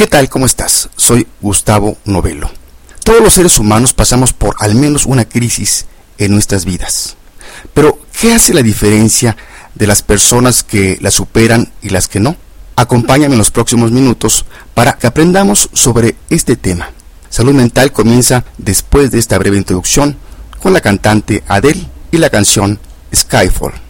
¿Qué tal? ¿Cómo estás? Soy Gustavo Novelo. Todos los seres humanos pasamos por al menos una crisis en nuestras vidas. Pero, ¿qué hace la diferencia de las personas que la superan y las que no? Acompáñame en los próximos minutos para que aprendamos sobre este tema. Salud mental comienza después de esta breve introducción con la cantante Adele y la canción Skyfall.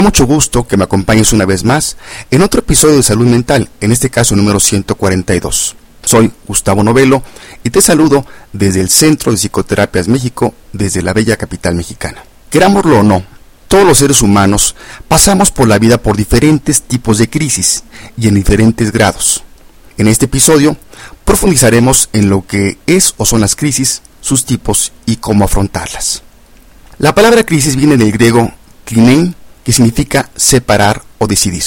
Da mucho gusto que me acompañes una vez más en otro episodio de Salud Mental, en este caso número 142. Soy Gustavo Novelo y te saludo desde el Centro de Psicoterapias México, desde la bella capital mexicana. Querámoslo o no, todos los seres humanos pasamos por la vida por diferentes tipos de crisis y en diferentes grados. En este episodio profundizaremos en lo que es o son las crisis, sus tipos y cómo afrontarlas. La palabra crisis viene del griego klinein, que significa separar o decidir.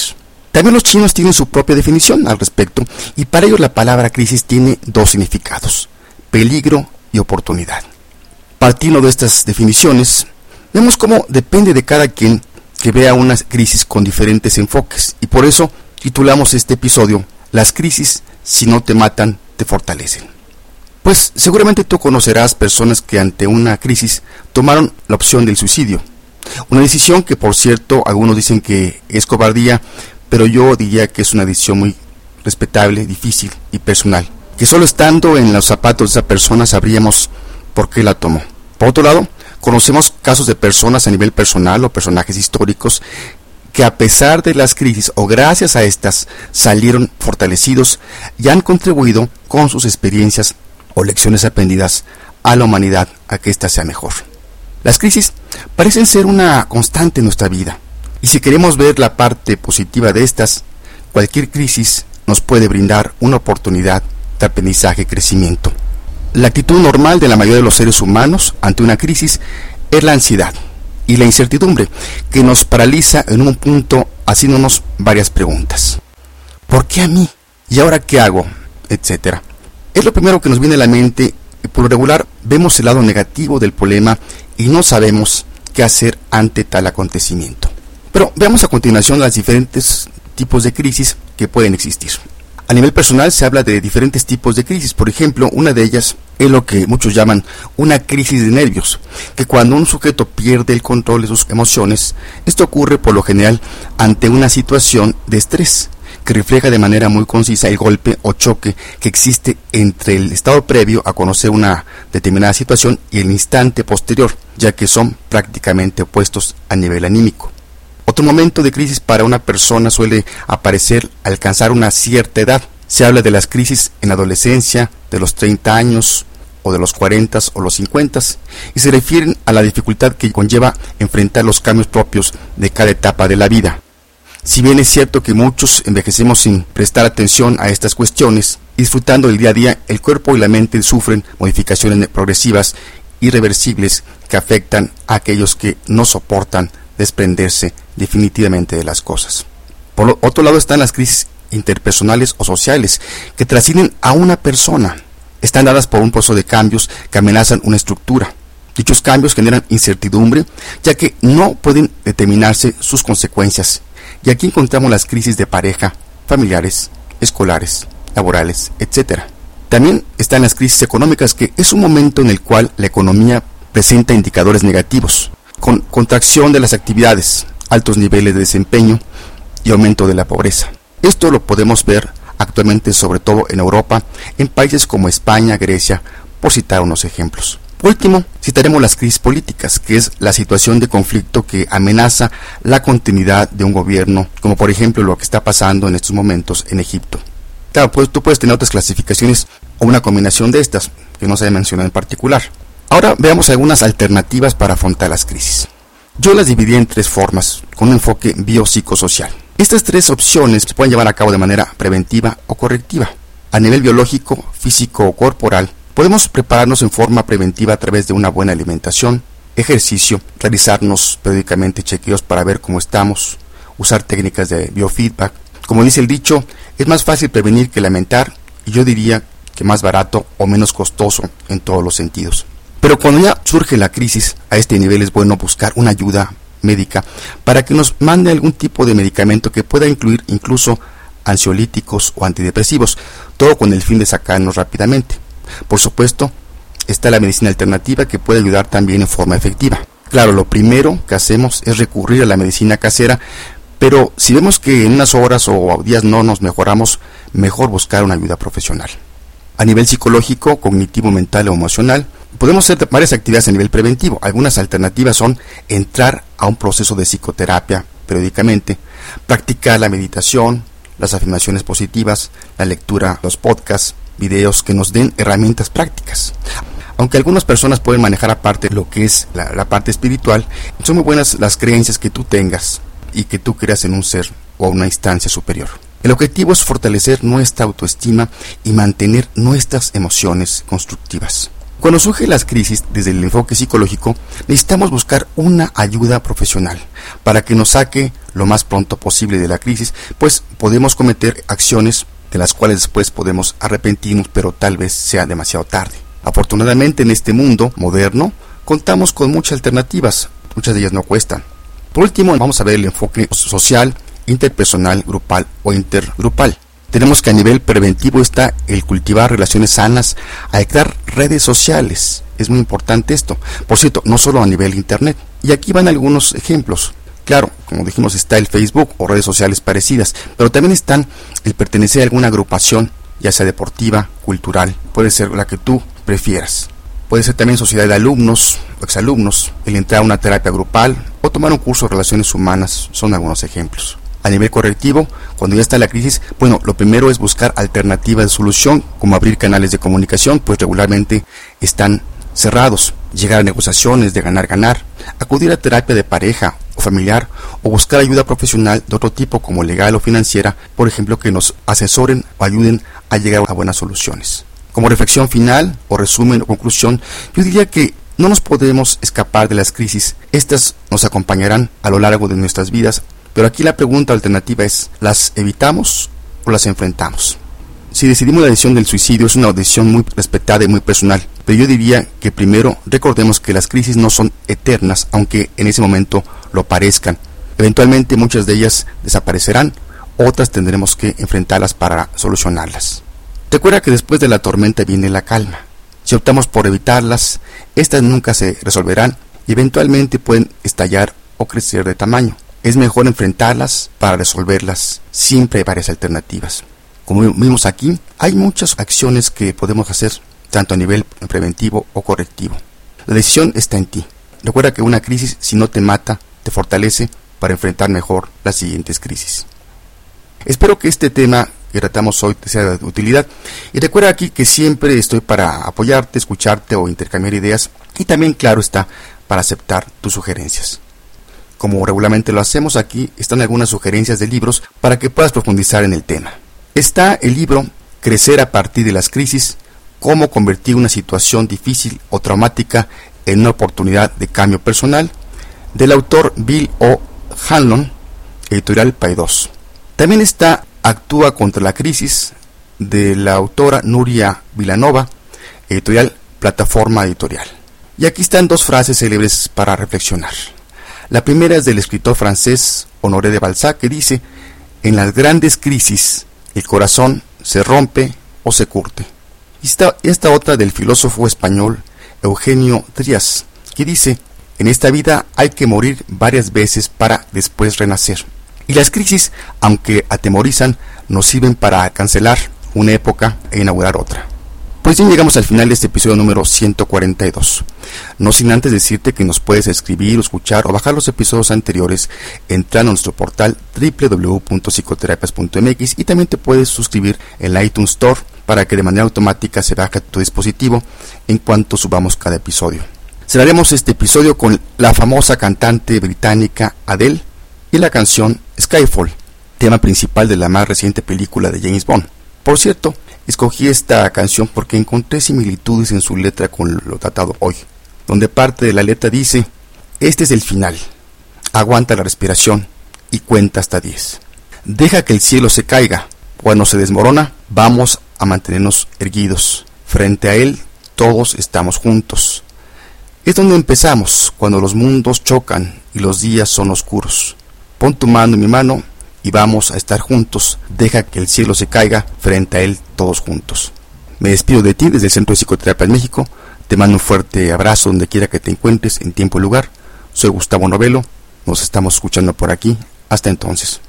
También los chinos tienen su propia definición al respecto y para ellos la palabra crisis tiene dos significados, peligro y oportunidad. Partiendo de estas definiciones, vemos cómo depende de cada quien que vea una crisis con diferentes enfoques y por eso titulamos este episodio Las crisis, si no te matan, te fortalecen. Pues seguramente tú conocerás personas que ante una crisis tomaron la opción del suicidio. Una decisión que por cierto algunos dicen que es cobardía, pero yo diría que es una decisión muy respetable, difícil y personal. Que solo estando en los zapatos de esa persona sabríamos por qué la tomó. Por otro lado, conocemos casos de personas a nivel personal o personajes históricos que a pesar de las crisis o gracias a estas salieron fortalecidos y han contribuido con sus experiencias o lecciones aprendidas a la humanidad a que ésta sea mejor. Las crisis parecen ser una constante en nuestra vida y si queremos ver la parte positiva de estas, cualquier crisis nos puede brindar una oportunidad de aprendizaje y crecimiento. La actitud normal de la mayoría de los seres humanos ante una crisis es la ansiedad y la incertidumbre que nos paraliza en un punto haciéndonos varias preguntas. ¿Por qué a mí? ¿Y ahora qué hago? Etcétera. Es lo primero que nos viene a la mente por lo regular vemos el lado negativo del problema y no sabemos qué hacer ante tal acontecimiento. Pero veamos a continuación los diferentes tipos de crisis que pueden existir. A nivel personal se habla de diferentes tipos de crisis. Por ejemplo, una de ellas es lo que muchos llaman una crisis de nervios, que cuando un sujeto pierde el control de sus emociones, esto ocurre por lo general ante una situación de estrés, que refleja de manera muy concisa el golpe o choque que existe entre el estado previo a conocer una determinada situación y el instante posterior, ya que son prácticamente opuestos a nivel anímico. Otro momento de crisis para una persona suele aparecer alcanzar una cierta edad. Se habla de las crisis en la adolescencia, de los 30 años, o de los 40 o los 50, y se refieren a la dificultad que conlleva enfrentar los cambios propios de cada etapa de la vida. Si bien es cierto que muchos envejecemos sin prestar atención a estas cuestiones, disfrutando del día a día, el cuerpo y la mente sufren modificaciones progresivas, irreversibles, que afectan a aquellos que no soportan desprenderse definitivamente de las cosas. Por otro lado están las crisis interpersonales o sociales, que trascienden a una persona. Están dadas por un proceso de cambios que amenazan una estructura. Dichos cambios generan incertidumbre, ya que no pueden determinarse sus consecuencias. Y aquí encontramos las crisis de pareja, familiares, escolares, laborales, etc. También están las crisis económicas, que es un momento en el cual la economía presenta indicadores negativos, con contracción de las actividades, altos niveles de desempeño y aumento de la pobreza. Esto lo podemos ver actualmente sobre todo en Europa, en países como España, Grecia, por citar unos ejemplos. Último, citaremos las crisis políticas, que es la situación de conflicto que amenaza la continuidad de un gobierno, como por ejemplo lo que está pasando en estos momentos en Egipto. Claro, pues tú puedes tener otras clasificaciones o una combinación de estas, que no se ha mencionado en particular. Ahora veamos algunas alternativas para afrontar las crisis. Yo las dividí en tres formas, con un enfoque biopsicosocial. Estas tres opciones se pueden llevar a cabo de manera preventiva o correctiva. A nivel biológico, físico o corporal, podemos prepararnos en forma preventiva a través de una buena alimentación, ejercicio, realizarnos periódicamente chequeos para ver cómo estamos, usar técnicas de biofeedback. Como dice el dicho, es más fácil prevenir que lamentar y yo diría que más barato o menos costoso en todos los sentidos. Pero cuando ya surge la crisis, a este nivel es bueno buscar una ayuda médica para que nos mande algún tipo de medicamento que pueda incluir incluso ansiolíticos o antidepresivos, todo con el fin de sacarnos rápidamente. Por supuesto, está la medicina alternativa que puede ayudar también en forma efectiva. Claro, lo primero que hacemos es recurrir a la medicina casera, pero si vemos que en unas horas o días no nos mejoramos, mejor buscar una ayuda profesional. A nivel psicológico, cognitivo, mental o emocional, podemos hacer varias actividades a nivel preventivo. Algunas alternativas son entrar a un proceso de psicoterapia periódicamente, practicar la meditación, las afirmaciones positivas, la lectura, los podcasts, videos que nos den herramientas prácticas. Aunque algunas personas pueden manejar aparte lo que es la, parte espiritual, son muy buenas las creencias que tú tengas y que tú creas en un ser o una instancia superior. El objetivo es fortalecer nuestra autoestima y mantener nuestras emociones constructivas. Cuando surgen las crisis desde el enfoque psicológico, necesitamos buscar una ayuda profesional para que nos saque lo más pronto posible de la crisis, pues podemos cometer acciones de las cuales después podemos arrepentirnos, pero tal vez sea demasiado tarde. Afortunadamente en este mundo moderno contamos con muchas alternativas, muchas de ellas no cuestan. Por último, vamos a ver el enfoque social interpersonal, grupal o intergrupal. Tenemos que a nivel preventivo está el cultivar relaciones sanas, a crear redes sociales. Es muy importante esto. Por cierto, no solo a nivel internet. Y aquí van algunos ejemplos. Claro, como dijimos, está el Facebook o redes sociales parecidas, pero también están el pertenecer a alguna agrupación, ya sea deportiva, cultural, puede ser la que tú prefieras. Puede ser también sociedad de alumnos o exalumnos, el entrar a una terapia grupal o tomar un curso de relaciones humanas, son algunos ejemplos a nivel correctivo, cuando ya está la crisis, bueno, lo primero es buscar alternativas de solución, como abrir canales de comunicación, pues regularmente están cerrados, llegar a negociaciones de ganar-ganar, acudir a terapia de pareja o familiar o buscar ayuda profesional de otro tipo como legal o financiera, por ejemplo, que nos asesoren o ayuden a llegar a buenas soluciones. Como reflexión final o resumen o conclusión, yo diría que no nos podemos escapar de las crisis. Estas nos acompañarán a lo largo de nuestras vidas pero aquí la pregunta alternativa es, ¿las evitamos o las enfrentamos? Si decidimos la decisión del suicidio es una decisión muy respetada y muy personal, pero yo diría que primero recordemos que las crisis no son eternas, aunque en ese momento lo parezcan. Eventualmente muchas de ellas desaparecerán, otras tendremos que enfrentarlas para solucionarlas. Recuerda que después de la tormenta viene la calma. Si optamos por evitarlas, estas nunca se resolverán y eventualmente pueden estallar o crecer de tamaño es mejor enfrentarlas para resolverlas. Siempre hay varias alternativas. Como vimos aquí, hay muchas acciones que podemos hacer, tanto a nivel preventivo o correctivo. La decisión está en ti. Recuerda que una crisis, si no te mata, te fortalece para enfrentar mejor las siguientes crisis. Espero que este tema que tratamos hoy te sea de utilidad. Y recuerda aquí que siempre estoy para apoyarte, escucharte o intercambiar ideas. Y también, claro está, para aceptar tus sugerencias. Como regularmente lo hacemos aquí, están algunas sugerencias de libros para que puedas profundizar en el tema. Está el libro Crecer a partir de las crisis, cómo convertir una situación difícil o traumática en una oportunidad de cambio personal, del autor Bill O. Hanlon, editorial Paidós. También está Actúa contra la crisis, de la autora Nuria Vilanova, editorial Plataforma Editorial. Y aquí están dos frases célebres para reflexionar. La primera es del escritor francés Honoré de Balzac que dice, en las grandes crisis el corazón se rompe o se curte. Y esta, otra del filósofo español Eugenio Trías, que dice, en esta vida hay que morir varias veces para después renacer. Y las crisis, aunque atemorizan, nos sirven para cancelar una época e inaugurar otra. Pues bien, llegamos al final de este episodio número 142. No sin antes decirte que nos puedes escribir, escuchar o bajar los episodios anteriores entrando a nuestro portal www.psicoterapias.mx y también te puedes suscribir en la iTunes Store para que de manera automática se baje a tu dispositivo en cuanto subamos cada episodio. Cerraremos este episodio con la famosa cantante británica Adele y la canción Skyfall, tema principal de la más reciente película de James Bond. Por cierto, escogí esta canción porque encontré similitudes en su letra con lo tratado hoy, donde parte de la letra dice, este es el final, aguanta la respiración y cuenta hasta 10. Deja que el cielo se caiga, cuando se desmorona, vamos a mantenernos erguidos. Frente a él, todos estamos juntos. Es donde empezamos, cuando los mundos chocan y los días son oscuros. Pon tu mano en mi mano y vamos a estar juntos. Deja que el cielo se caiga frente a él todos juntos. Me despido de ti desde el Centro de Psicoterapia en México. Te mando un fuerte abrazo donde quiera que te encuentres, en tiempo y lugar. Soy Gustavo Novelo. Nos estamos escuchando por aquí. Hasta entonces.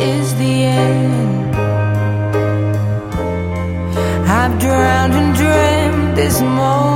Is the end. I've drowned and dreamt this moment.